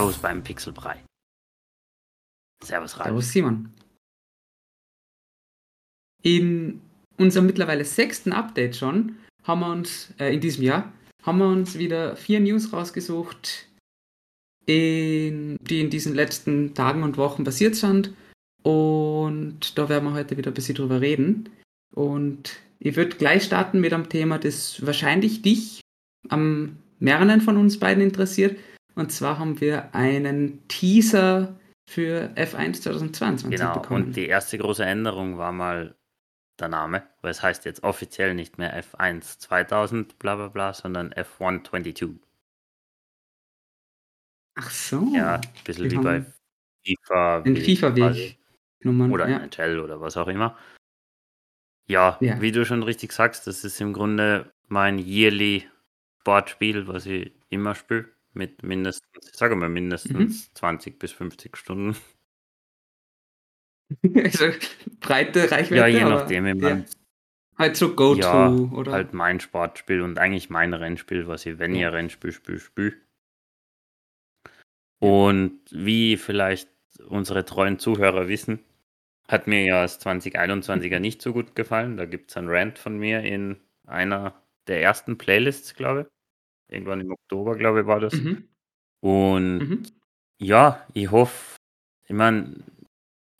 Servus beim Pixelbrei. Servus Ralf. Servus Simon. In unserem mittlerweile sechsten Update schon haben wir uns, äh, in diesem Jahr, haben wir uns wieder vier News rausgesucht, in, die in diesen letzten Tagen und Wochen passiert sind. Und da werden wir heute wieder ein bisschen drüber reden. Und ich würde gleich starten mit einem Thema, das wahrscheinlich dich am mehreren von uns beiden interessiert. Und zwar haben wir einen Teaser für F1 2022 Genau, bekommen. und die erste große Änderung war mal der Name, weil es heißt jetzt offiziell nicht mehr F1 2000 bla bla bla, sondern F1 22. Ach so. Ja, ein bisschen wie bei FIFA. den FIFA-Weg. Oder ja. NHL oder was auch immer. Ja, Ja. wie du schon richtig sagst, das ist im Grunde mein yearly Sportspiel, was ich immer spiele. Mit mindestens, ich sage mal mindestens Mhm. 20 bis 50 Stunden. also breite Reichweite. Ja, je aber nachdem, ich ja. Halt so Go-To Ja, oder. halt mein Sportspiel und eigentlich mein Rennspiel, was ich, wenn Ja. ein Rennspiel spiele, spiele. Und wie vielleicht unsere treuen Zuhörer wissen, hat mir ja das 2021er nicht so gut gefallen. Da gibt es einen Rant von mir in einer der ersten Playlists, glaube ich. Irgendwann im Oktober, glaube ich, war das. Mhm. Und Mhm. ja, ich hoffe, ich meine,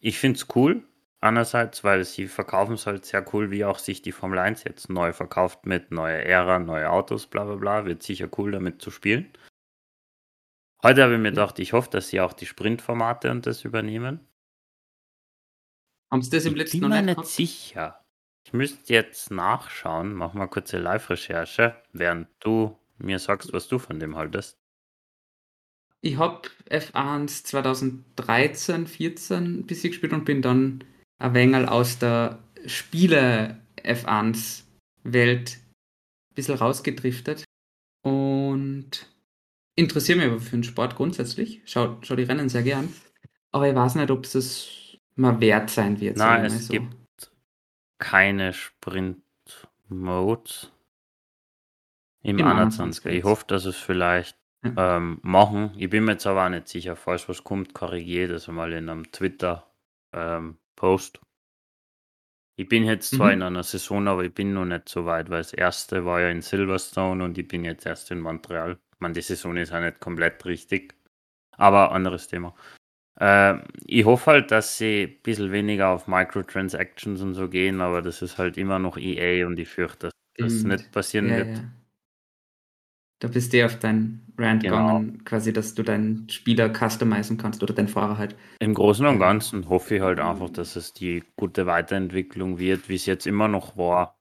ich finde es cool, einerseits, weil sie verkaufen es halt sehr cool, wie auch sich die Formel 1 jetzt neu verkauft mit neuer Ära, neue Autos, bla bla bla, wird sicher cool damit zu spielen. Heute habe ich mir gedacht, ich hoffe, dass sie auch die Sprintformate und das übernehmen. Haben sie das im Ich letzten bin noch mir nicht sicher. Ich müsste jetzt nachschauen, mach mal kurze Live-Recherche, während du mir sagst, was du von dem haltest. Ich habe F1 2013, 14 ein bisschen gespielt und bin dann ein wenig aus der Spiele F1 Welt ein bisschen rausgedriftet und interessiere mich aber für den Sport grundsätzlich. Schau, schau die Rennen sehr gern. Aber ich weiß nicht, ob es das mal wert sein wird. Nein, es so. gibt keine Sprint-Modes im Im 21. 21er Ich hoffe, dass es vielleicht Ja. ähm, machen. Ich bin mir jetzt aber auch nicht sicher. Falls was kommt, korrigiere das mal in einem Twitter-Post. ich bin jetzt zwar Mhm. in einer Saison, aber ich bin noch nicht so weit, weil das erste war ja in Silverstone und ich bin jetzt erst in Montreal. Ich meine, die Saison ist ja nicht komplett richtig. Aber anderes Thema. Ähm, ich hoffe halt, dass sie ein bisschen weniger auf Microtransactions und so gehen, aber das ist halt immer noch EA und ich fürchte, dass das Stimmt. nicht passieren Ja, wird. ja. Da bist du auf dein Rant Genau. gegangen, quasi, dass du deinen Spieler customizen kannst oder deinen Fahrer halt. Im Großen und. Ganzen hoffe ich halt einfach, dass es die gute Weiterentwicklung wird, wie es jetzt immer noch war.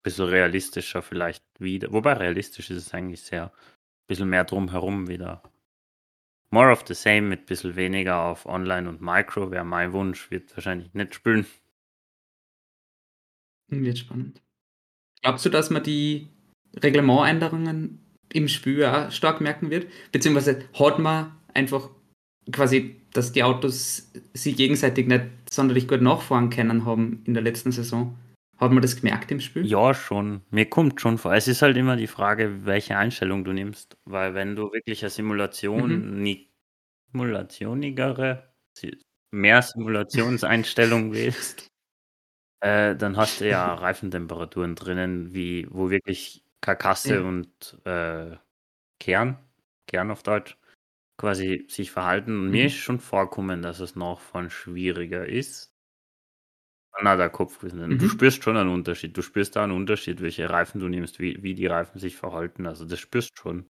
Ein bisschen realistischer vielleicht wieder. Wobei realistisch ist es eigentlich sehr. Ein bisschen mehr drumherum wieder. More of the same mit ein bisschen weniger auf Online und Micro wäre mein Wunsch. Wird wahrscheinlich nicht spielen. Wird spannend. Glaubst du, dass man die Reglementänderungen im Spiel auch stark merken wird? Beziehungsweise hat man einfach quasi, dass die Autos sich gegenseitig nicht sonderlich gut nachfahren können haben in der letzten Saison? Hat man das gemerkt im Spiel? Ja, schon. Mir kommt schon vor. Es ist halt immer die Frage, welche Einstellung du nimmst. Weil wenn du wirklich eine Simulation, nie, simulationigere, si- mehr Simulationseinstellung wählst, äh, dann hast du ja Reifentemperaturen drinnen, wie, wo wirklich Karkasse Ja. und äh, Kern, Kern auf Deutsch, quasi sich verhalten. Und mir Mhm. ist schon vorkommen, dass es noch von schwieriger ist. Na, der Kopf. Du Mhm. spürst schon einen Unterschied. Du spürst da einen Unterschied, welche Reifen du nimmst, wie, wie die Reifen sich verhalten. Also das spürst schon.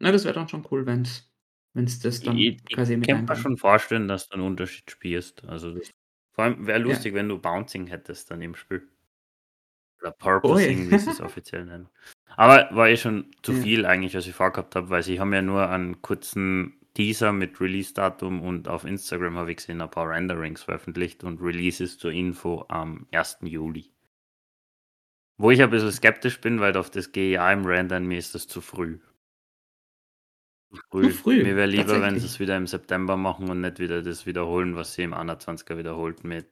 Na, das wäre dann schon cool, wenn es das dann Ich, ich quasi mit kann mir schon vorstellen, dass du einen Unterschied spürst. Also das, vor allem wäre lustig, wenn du Bouncing hättest dann im Spiel. Oder Purposing, wie sie es offiziell nennen. Aber war eh schon zu Ja. viel eigentlich, was ich vorgehabt habe, weil sie haben ja nur einen kurzen Teaser mit Release-Datum und auf Instagram habe ich gesehen, ein paar Renderings veröffentlicht und Release ist zur Info am 1. Juli. Wo ich ein bisschen skeptisch bin, weil auf das GEA im Rendern mir ist das zu früh. Zu früh. Früh, Mir wäre lieber, wenn sie es wieder im September machen und nicht wieder das wiederholen, was sie im 21er wiederholt mit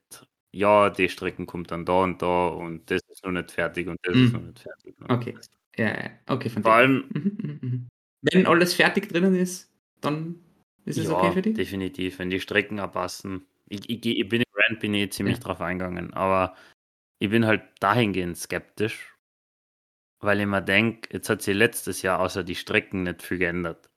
ja, die Strecken kommt dann da und da und das ist noch nicht fertig und das ist Mhm. noch nicht fertig. Okay. Ja, okay, von Vor allem, Mhm, mhm, mhm. Wenn alles fertig drinnen ist, dann ist es ja, okay für dich? definitiv, wenn die Strecken abpassen. Ich, ich, ich bin im Rand bin ich ziemlich Ja. drauf eingegangen, aber ich bin halt dahingehend skeptisch, weil ich mir denke, jetzt hat sie letztes Jahr außer die Strecken nicht viel geändert.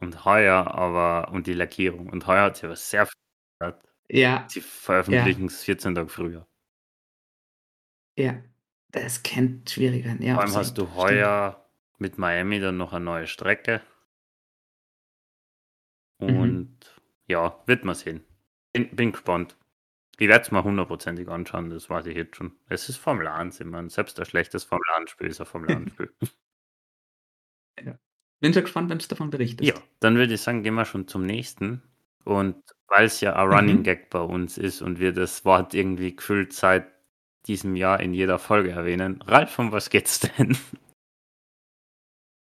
Und heuer aber, und die Lackierung. Und heuer hat sie aber sehr viel geändert. Ja, Sie veröffentlichen es 14 Tage früher. ja. Das kennt schwierig werden. Ja, Vor allem hast du Stimmt. heuer mit Miami dann noch eine neue Strecke. Mhm. Und ja, wird man sehen. Bin, bin gespannt. Ich werde es mal hundertprozentig anschauen, das weiß ich jetzt schon. Es ist Formel 1, ich meine, selbst ein schlechtes Formel 1-Spiel ist ein Formel 1-Spiel. Bin schon gespannt, wenn du davon berichtest. ja, dann würde ich sagen, gehen wir schon zum nächsten. Und weil es ja ein Running Mhm. Gag bei uns ist und wir das Wort irgendwie gefühlt seit diesem Jahr in jeder Folge erwähnen, Ralf, um was geht's denn?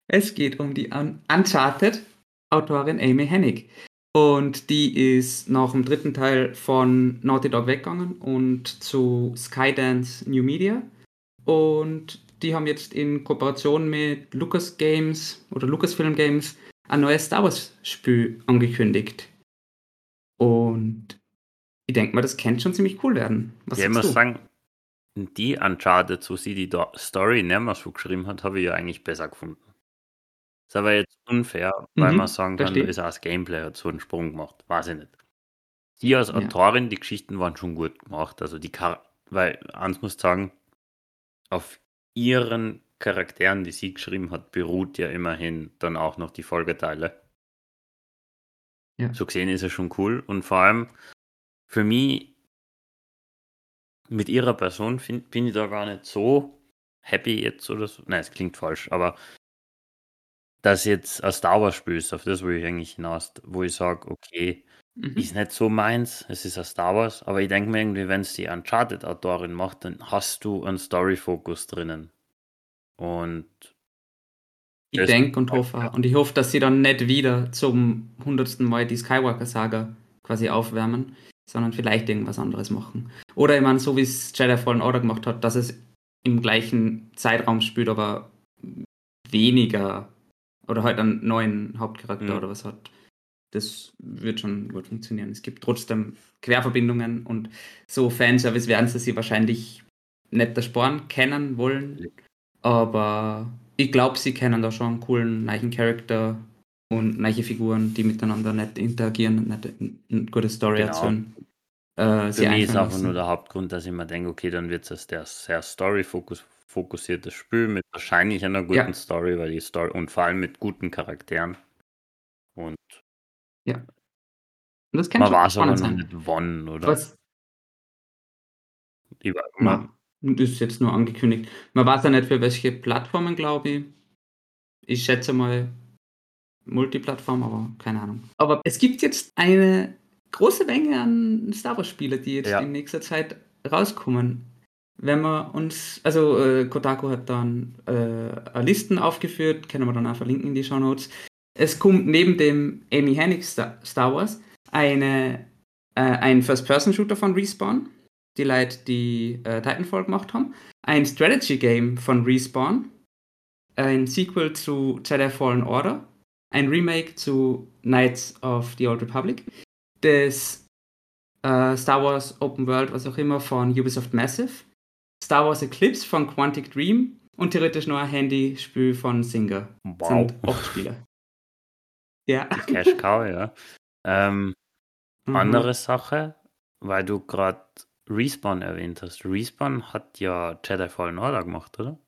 Es geht um die Un Uncharted-Autorin Amy Hennig. Und die ist nach dem dritten Teil von Naughty Dog weggegangen und zu Skydance New Media. Und die haben jetzt in Kooperation mit Lucas Games oder Lucasfilm Games ein neues Star Wars Spiel angekündigt. Und ich denke mal, das könnte schon ziemlich cool werden. Was ja, ich muss du? sagen, die Uncharted, wo sie die Story mehr so geschrieben hat, habe ich ja eigentlich besser gefunden. Ist aber jetzt unfair, weil Mhm, man sagen kann, da ist auch das Gameplay hat so einen Sprung gemacht. Weiß ich nicht. Die als Ja. Autorin, die Geschichten waren schon gut gemacht. Also die Char weil eins muss ich sagen, auf ihren Charakteren, die sie geschrieben hat, beruht ja immerhin dann auch noch die Folgeteile. Ja. So gesehen ist es schon cool. Und vor allem für mich mit ihrer Person find, bin ich da gar nicht so happy jetzt oder so. Nein, es klingt falsch, aber dass jetzt ein Star Wars Spiel ist, auf das will ich eigentlich hinaus, wo ich sage, okay, Mhm. ist nicht so meins, es ist ein Star Wars, aber ich denke mir irgendwie, wenn es die Uncharted-Autorin macht, dann hast du einen Story-Fokus drinnen. Und Ich denke und hoffe auch. Und ich hoffe, dass sie dann nicht wieder zum hundertsten Mal die Skywalker-Saga quasi aufwärmen, sondern vielleicht irgendwas anderes machen. Oder ich meine, so wie es Jedi Fallen Order gemacht hat, dass es im gleichen Zeitraum spielt, aber weniger oder halt einen neuen Hauptcharakter Mhm. oder was hat. Das wird schon gut funktionieren. Es gibt trotzdem Querverbindungen und so Fanservice werden sie sich wahrscheinlich nicht ersparen können wollen. Aber ich glaube, sie kennen da schon einen coolen neuen Charakter und neue Figuren, die miteinander nicht interagieren und nicht eine gute Story Genau. erzählen. Äh, für mich ist einfach nur der Hauptgrund, dass ich mir denke, okay, dann wird es der sehr Story-fokussiertes Spiel mit wahrscheinlich einer guten Ja. Story, weil die Story und vor allem mit guten Charakteren. Und Und das kann man schon weiß aber noch nicht wann, oder? Was, Ich war immer, das ist jetzt nur angekündigt. Man weiß ja nicht für welche Plattformen, glaube ich. Ich schätze mal Multiplattform, aber keine Ahnung. Aber es gibt jetzt eine große Menge an Star Wars-Spiele, die jetzt Ja. in nächster Zeit rauskommen. Wenn wir uns, also äh, Kotaku hat dann äh, Listen aufgeführt, können wir dann auch verlinken in die Show Notes. Es kommt neben dem Amy Hennig Star, Star Wars eine, äh, ein First-Person-Shooter von Respawn, die Leute, die äh, Titanfall gemacht haben, ein Strategy-Game von Respawn, ein Sequel zu Jedi Fallen Order, ein Remake zu Knights of the Old Republic, das äh, Star Wars Open World, was auch immer, von Ubisoft Massive, Star Wars Eclipse von Quantic Dream und theoretisch noch ein Handyspiel von Singer. wow, Sind acht Spiele. Ja. Cash Cow, ja. Ähm, Mhm. Andere Sache, weil du gerade Respawn erwähnt hast. Respawn hat ja Jedi Fallen Order gemacht, oder?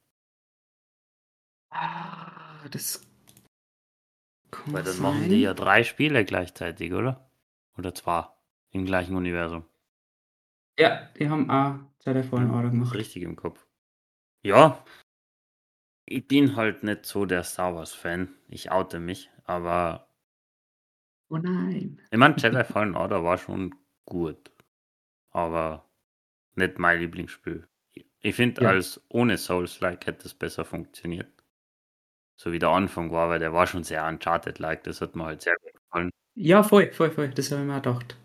Ah, das. kann Weil dann sein. machen die ja drei Spiele gleichzeitig, oder? Oder zwei im gleichen Universum. Ja, die haben auch Jedi Fallen Order gemacht. Richtig im Kopf. Ja, ich bin halt nicht so der Star Wars-Fan. Ich oute mich, aber Oh nein. ich meine, Jedi Fallen Order war schon gut, aber nicht mein Lieblingsspiel. Ich finde, Ja. als ohne Souls-like hätte es besser funktioniert. So wie der Anfang war, weil der war schon sehr Uncharted-like. Das hat mir halt sehr gut gefallen. Ja, voll, voll, voll. Das habe ich mir auch gedacht.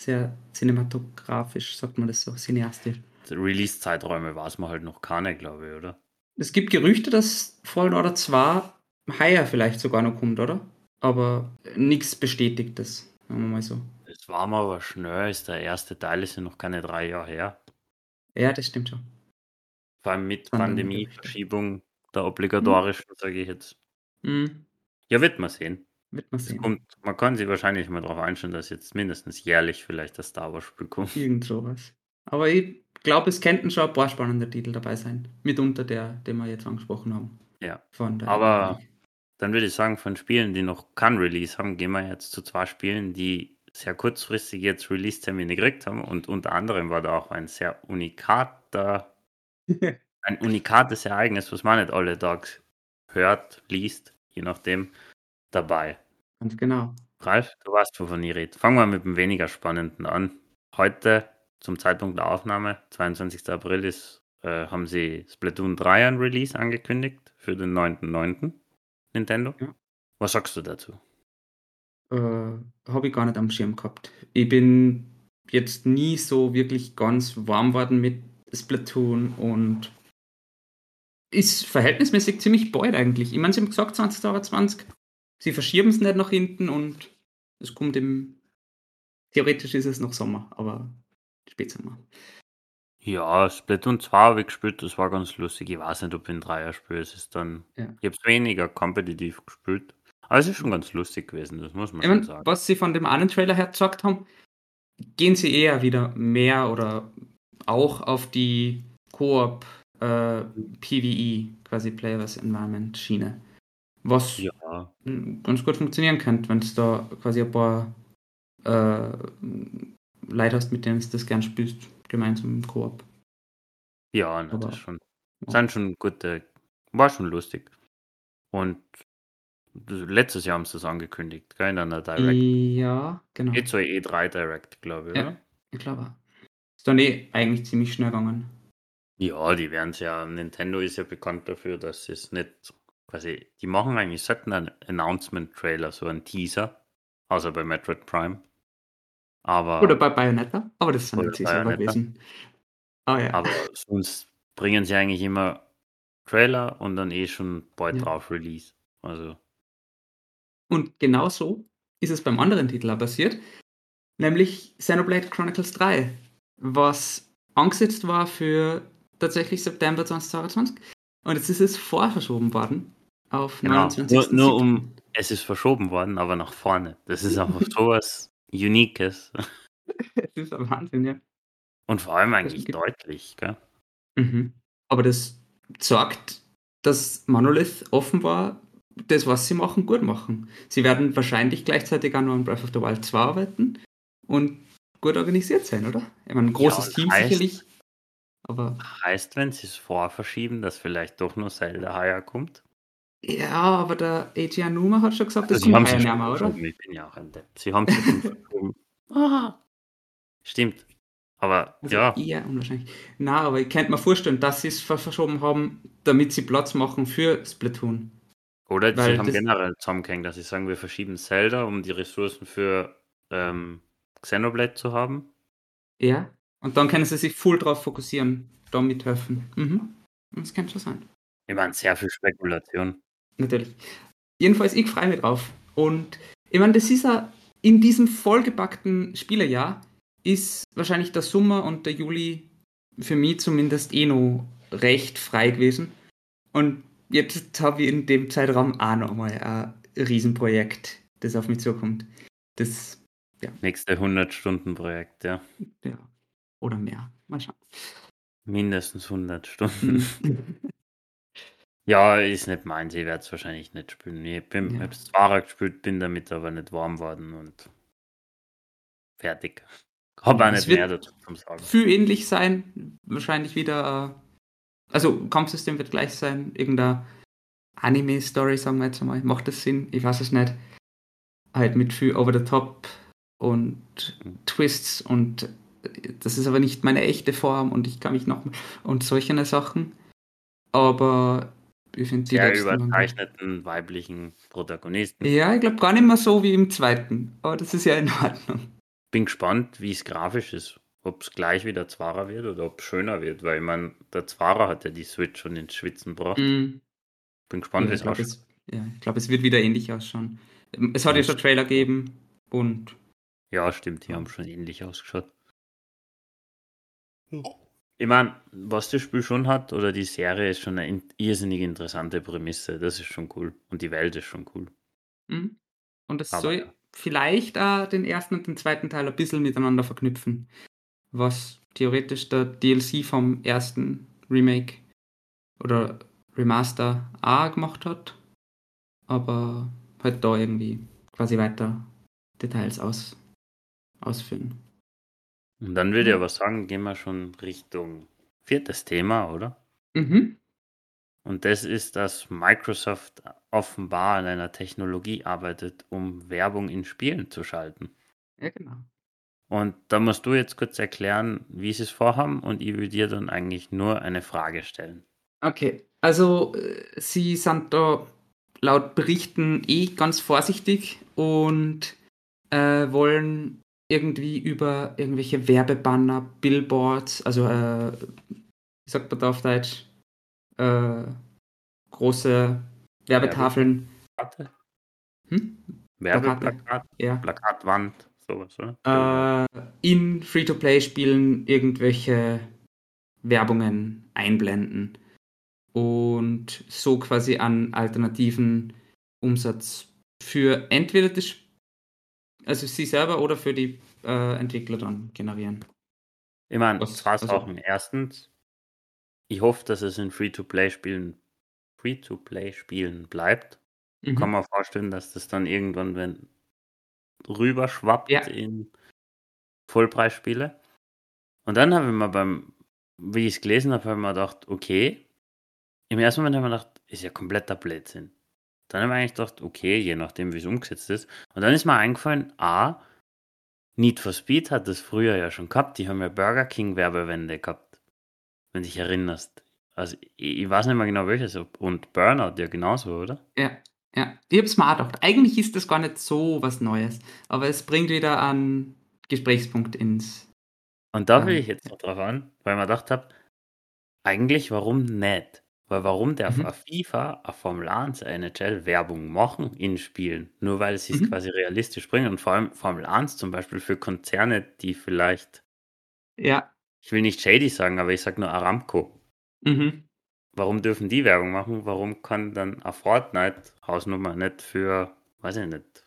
Sehr cinematografisch, sagt man das so, cineastisch. Release-Zeiträume weiß man halt noch keine, glaube ich, oder? Es gibt Gerüchte, dass Fallen Order 2 heuer vielleicht sogar noch kommt, oder? aber nichts Bestätigtes, sagen wir mal so. War mal aber schnell, ist der erste Teil ist ja noch keine drei Jahre her. Ja, das stimmt schon. Vor allem mit Pandemie-Verschiebung der obligatorischen, sage ich jetzt. Mhm. Ja, wird man sehen. Wird man sehen. kommt, man kann sich wahrscheinlich mal darauf einstellen, dass jetzt mindestens jährlich vielleicht das Star Wars-Spiel kommt. Irgend sowas. Aber ich glaube, es könnten schon ein paar spannende Titel dabei sein. Mitunter der, den wir jetzt angesprochen haben. Ja. Aber dann würde ich sagen, von Spielen, die noch kein Release haben, gehen wir jetzt zu zwei Spielen, die sehr kurzfristig jetzt Release-Termine gekriegt haben. Und unter anderem war da auch ein sehr unikater, ein unikates Ereignis, was man nicht alle Tage hört, liest, je nachdem, dabei. Ganz genau. Ralf, du weißt, wovon ich rede. Fangen wir mit dem weniger spannenden an. Heute, zum Zeitpunkt der Aufnahme, 22. April, ist, äh, haben sie Splatoon 3 ein Release angekündigt für den 9.9. Nintendo. Ja. Was sagst du dazu? Äh, Habe ich gar nicht am Schirm gehabt. Ich bin jetzt nie so wirklich ganz warm worden mit Splatoon und ist verhältnismäßig ziemlich bald eigentlich. Ich meine, sie haben gesagt 2020. Sie verschieben es nicht nach hinten und es kommt im. Theoretisch ist es noch Sommer, aber Spätsommer. Ja, Splatoon 2 habe ich gespielt, das war ganz lustig. Ich weiß nicht, ob in Dreier spiele. Es ist dann. Ja. Ich habe es weniger kompetitiv gespielt. Aber es ist schon ganz lustig gewesen, das muss man Ich schon mein, sagen. was sie von dem einen Trailer her gesagt haben, gehen sie eher wieder mehr oder auch auf die Koop äh, PvE, quasi Players Environment Schiene. Was Ja, ganz gut funktionieren könnte, wenn du da quasi ein paar äh, Leute hast, mit denen du das gern spielst, gemeinsam im Koop. ja, na, Aber- das schon. ja. Sind schon gute. War schon lustig. Und das- letztes Jahr haben sie das angekündigt, gell, in einer Direct. Ja, genau. Geht zur E3 Direct, glaube ich, Ja. oder? Ich glaube. Ist dann eh eigentlich ziemlich schnell gegangen. Ja, die werden es ja. Nintendo ist ja bekannt dafür, dass sie es nicht. Quasi, die machen eigentlich selten einen Announcement-Trailer, so einen Teaser. Außer bei Metroid Prime. Aber, Oder bei Bayonetta, aber das eh selber Bayonetta. gewesen. Ah ja. aber sonst bringen sie eigentlich immer Trailer und dann eh schon bald Ja. drauf Release. Also, Und genau so ist es beim anderen Titel auch passiert, nämlich Xenoblade Chronicles 3, was angesetzt war für tatsächlich September 2022. Und jetzt ist es vorverschoben worden auf genau. 29. Nur, nur um. Es ist verschoben worden, aber nach vorne. Das ist einfach sowas Uniques. Das ist ein Wahnsinn, ja. Und vor allem eigentlich deutlich, gell? Mhm. Aber das sagt, dass Monolith offenbar das, was sie machen, gut machen. Sie werden wahrscheinlich gleichzeitig auch noch an Breath of the Wild 2 arbeiten und gut organisiert sein, oder? Ich meine, ein großes und Team heißt- sicherlich. Aber Heißt, wenn sie es vorverschieben, dass vielleicht doch nur Zelda heuer kommt? ja, aber der Eiji Anuma hat schon gesagt, das Also, sie kommt haben heuer nicht mehr, oder? Ich bin ja auch ein Depp. Sie haben verschoben. Ah, stimmt. Aber Also ja, eher unwahrscheinlich. Na, aber ich könnte mir vorstellen, dass sie es ver- verschoben haben, damit sie Platz machen für Splatoon. Oder sie haben generell zusammengehängt, dass sie sagen, wir verschieben Zelda, um die Ressourcen für ähm, Xenoblade zu haben. Ja. Und dann können sie sich voll drauf fokussieren, da mithelfen. Mhm. Das kann schon sein. Ich meine, sehr viel Spekulation. Natürlich. Jedenfalls, ich freue mich drauf. Und ich meine, das ist ja in diesem vollgepackten Spielerjahr ist wahrscheinlich der Sommer und der Juli für mich zumindest eh noch recht frei gewesen. Und jetzt habe ich in dem Zeitraum auch noch mal ein Riesenprojekt, das auf mich zukommt. Das, Nächste 100-Stunden-Projekt, ja. ja, oder mehr. Mal schauen. Mindestens 100 Stunden. Mhm. Ja, ist nicht meins. Ich werde es wahrscheinlich nicht spielen. Ich bin, Ja. hab's zwar gespielt, bin damit aber nicht warm worden und fertig. Hab Ja, auch nicht mehr dazu zu sagen. Viel ähnlich sein, wahrscheinlich wieder, äh, also Kampfsystem wird gleich sein, irgendeine Anime-Story, sagen wir jetzt einmal. Macht das Sinn? Ich weiß es nicht. Halt mit viel over the top und Twists und das ist aber nicht meine echte Form und ich kann mich noch und solche Sachen. Aber ich finde die Sehr überzeichneten weiblichen Protagonisten. Ja, ich glaube gar nicht mehr so wie im zweiten. Aber das ist ja in Ordnung. Bin gespannt, wie es grafisch ist. Ob es gleich wieder Zwarer wird oder ob es schöner wird, weil ich meine, der Zwarer hat ja die Switch schon ins Schwitzen gebracht. Mhm. Bin gespannt, wie Ja, es ich glaube, ausschaut. es, ja, ich glaub, es wird wieder ähnlich ausschauen. Es hat ja schon Trailer gegeben und. Ja, stimmt, die haben schon ähnlich ausgeschaut. Ich meine, was das Spiel schon hat, oder die Serie, ist schon eine irrsinnig interessante Prämisse. Das ist schon cool. Und die Welt ist schon cool. Mhm. Und es Aber soll ja. vielleicht auch den ersten und den zweiten Teil ein bisschen miteinander verknüpfen. Was theoretisch der DLC vom ersten Remake oder Remaster A gemacht hat. Aber halt da irgendwie quasi weiter Details aus, ausführen. Und dann würde ich aber sagen, gehen wir schon Richtung viertes Thema, oder? Mhm. Und das ist, dass Microsoft offenbar an einer Technologie arbeitet, um Werbung in Spielen zu schalten. Ja, genau. Und da musst du jetzt kurz erklären, wie sie es vorhaben, und ich würde dir dann eigentlich nur eine Frage stellen. Okay, also äh, sie sind da laut Berichten eh ganz vorsichtig und äh, wollen irgendwie über irgendwelche Werbebanner, Billboards, also äh, wie sagt man da auf Deutsch, äh, große Werbetafeln, Plakate? hm? Werbeplakat, ja, Plakatwand, sowas, oder? äh, in Free-to-Play-Spielen irgendwelche Werbungen einblenden und so quasi an alternativen Umsatz für entweder das, also sie selber oder für die äh, Entwickler dann generieren. Ich meine, Was- zwei also- Sachen. Erstens, ich hoffe, dass es in Free-to-Play-Spielen Free-to-Play-Spielen bleibt. Mhm. Kann man vorstellen, dass das dann irgendwann, wenn rüberschwappt Ja. in Vollpreisspiele. Und dann habe ich mir beim, wie ich es gelesen habe, habe ich mir gedacht, okay. Im ersten Moment habe ich mir gedacht, ist ja kompletter Blödsinn. Dann habe ich eigentlich gedacht, okay, je nachdem, wie es umgesetzt ist. Und dann ist mir eingefallen, A, Need for Speed hat das früher ja schon gehabt. Die haben ja Burger King Werbewände gehabt. Wenn du dich erinnerst. Also, ich, ich weiß nicht mehr genau welches. Und Burnout ja genauso, oder? Ja, ja. Ich hab's mir auch gedacht. Eigentlich ist das gar nicht so was Neues, aber es bringt wieder einen Gesprächspunkt ins. Und da will Ähm, ich jetzt noch drauf an, weil ich mir gedacht habe, eigentlich warum nicht? Weil warum darf Mhm. ein FIFA, ein Formel 1, eine NHL Werbung machen in Spielen? Nur weil sie es Mhm. quasi realistisch bringen. Und vor allem Formel 1 zum Beispiel für Konzerne, die vielleicht, Ja. ich will nicht shady sagen, aber ich sag nur Aramco. Mhm. Warum dürfen die Werbung machen? Warum kann dann ein Fortnite Hausnummer nicht für, weiß ich nicht,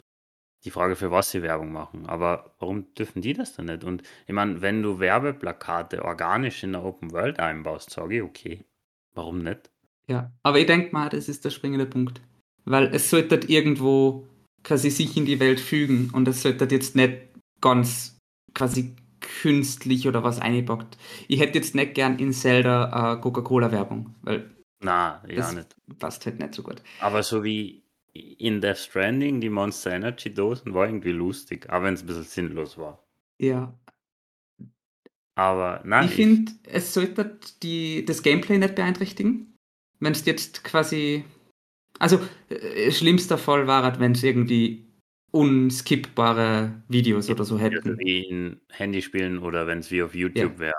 die Frage, für was sie Werbung machen. Aber warum dürfen die das dann nicht? Und ich meine, wenn du Werbeplakate organisch in der Open World einbaust, sage ich, okay. Warum nicht? Ja, aber ich denke mal, das ist der springende Punkt. Weil es sollte irgendwo quasi sich in die Welt fügen und es sollte jetzt nicht ganz quasi künstlich oder was eingebackt. Ich hätte jetzt nicht gern in Zelda äh, Coca-Cola-Werbung, weil Na, ja nicht. passt halt nicht so gut. Aber so wie in Death Stranding, die Monster Energy Dosen war irgendwie lustig, auch wenn es ein bisschen sinnlos war. Ja, Aber nein, ich finde, es sollte die, das Gameplay nicht beeinträchtigen. Wenn es jetzt quasi. Also, äh, schlimmster Fall war halt, wenn es irgendwie unskippbare Videos oder so hätten. wie in Handyspielen oder wenn es wie auf YouTube wäre.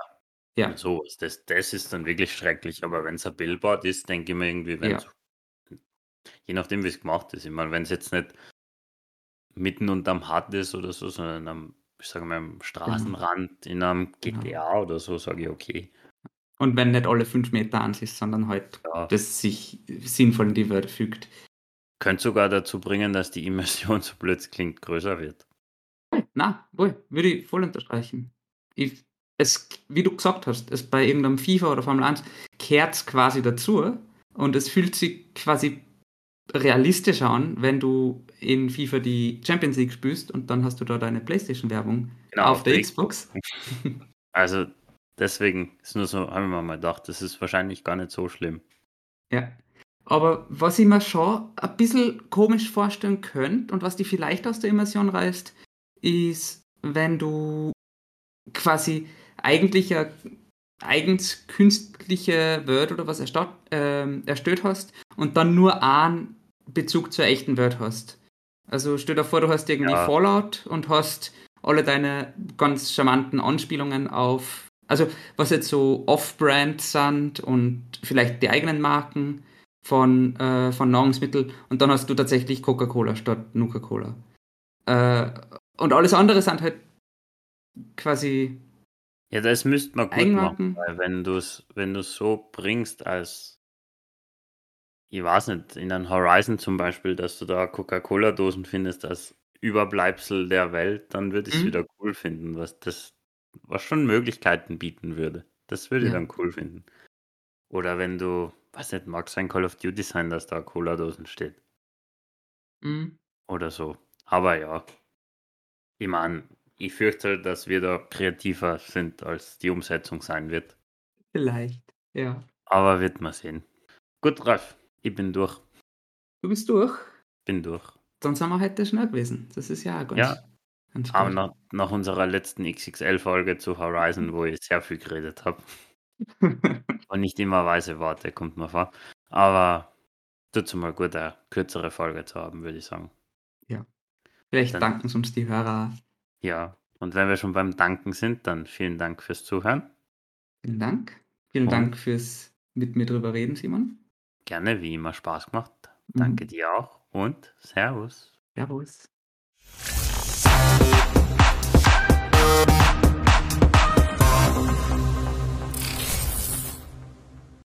Ja. Und sowas. Das, das ist dann wirklich schrecklich. Aber wenn es ein Billboard ist, denke ich mir irgendwie, wenn Ja. je nachdem, wie es gemacht ist. Ich meine, wenn es jetzt nicht mitten unterm Hard ist oder so, sondern am, ich sage mal, am Straßenrand in einem Genau. GTA oder so, sage ich okay. Und wenn nicht alle fünf Meter an ist, sondern halt Ja. das sich sinnvoll in die Welt fügt. Könnte sogar dazu bringen, dass die Immersion, so blöd es klingt, größer wird. Na, wohl, würde ich voll unterstreichen. Ich, es, wie du gesagt hast, es bei irgendeinem FIFA oder Formel 1 kehrt quasi dazu und es fühlt sich quasi realistischer an, wenn du in FIFA die Champions League spielst und dann hast du da deine Playstation-Werbung Genau, auf der der Xbox. Also deswegen ist nur so, haben wir mal gedacht, das ist wahrscheinlich gar nicht so schlimm. Ja. Aber was ich mir schon ein bisschen komisch vorstellen könnte und was die vielleicht aus der Immersion reißt, ist, wenn du quasi eigentlich eine eigens künstliche Welt oder was erstellt, ähm, erstellt hast und dann nur einen Bezug zur echten Welt hast. Also stell dir vor, du hast irgendwie Ja. Fallout und hast alle deine ganz charmanten Anspielungen auf, also was jetzt so off-brand sind und vielleicht die eigenen Marken von, äh, von Nahrungsmitteln und dann hast du tatsächlich Coca-Cola statt Nuka-Cola. Äh, und alles andere sind halt quasi. Ja, das müsste man gut Eigenmarken. machen, weil wenn du es wenn du's so bringst als, ich weiß nicht, in einem Horizon zum Beispiel, dass du da Coca-Cola-Dosen findest als Überbleibsel der Welt, dann würde ich es Mhm. wieder cool finden, was das, was schon Möglichkeiten bieten würde. Das würde ich Ja. dann cool finden. Oder wenn du, weiß nicht, mag sein Call of Duty sein, dass da Cola-Dosen steht. Mhm. Oder so. Aber ja. Ich meine, ich fürchte, dass wir da kreativer sind, als die Umsetzung sein wird. Vielleicht. Ja. Aber wird man sehen. Gut, Ralf, ich bin durch. Du bist durch. Bin durch. Dann sind wir heute schnell gewesen. Das ist ja auch ganz, Ja. ganz Aber nach, nach unserer letzten XXL-Folge zu Horizon, wo ich sehr viel geredet habe und nicht immer weise Worte, kommt mir vor. Aber tut mal gut, eine kürzere Folge zu haben, würde ich sagen. Vielleicht Dann- danken es uns die Hörer. Ja. Und wenn wir schon beim Danken sind, dann vielen Dank fürs Zuhören. Vielen Dank. Vielen Und- Dank fürs mit mir drüber reden, Simon. Gerne, wie immer Spaß gemacht. Mhm. Danke dir auch und Servus. Servus.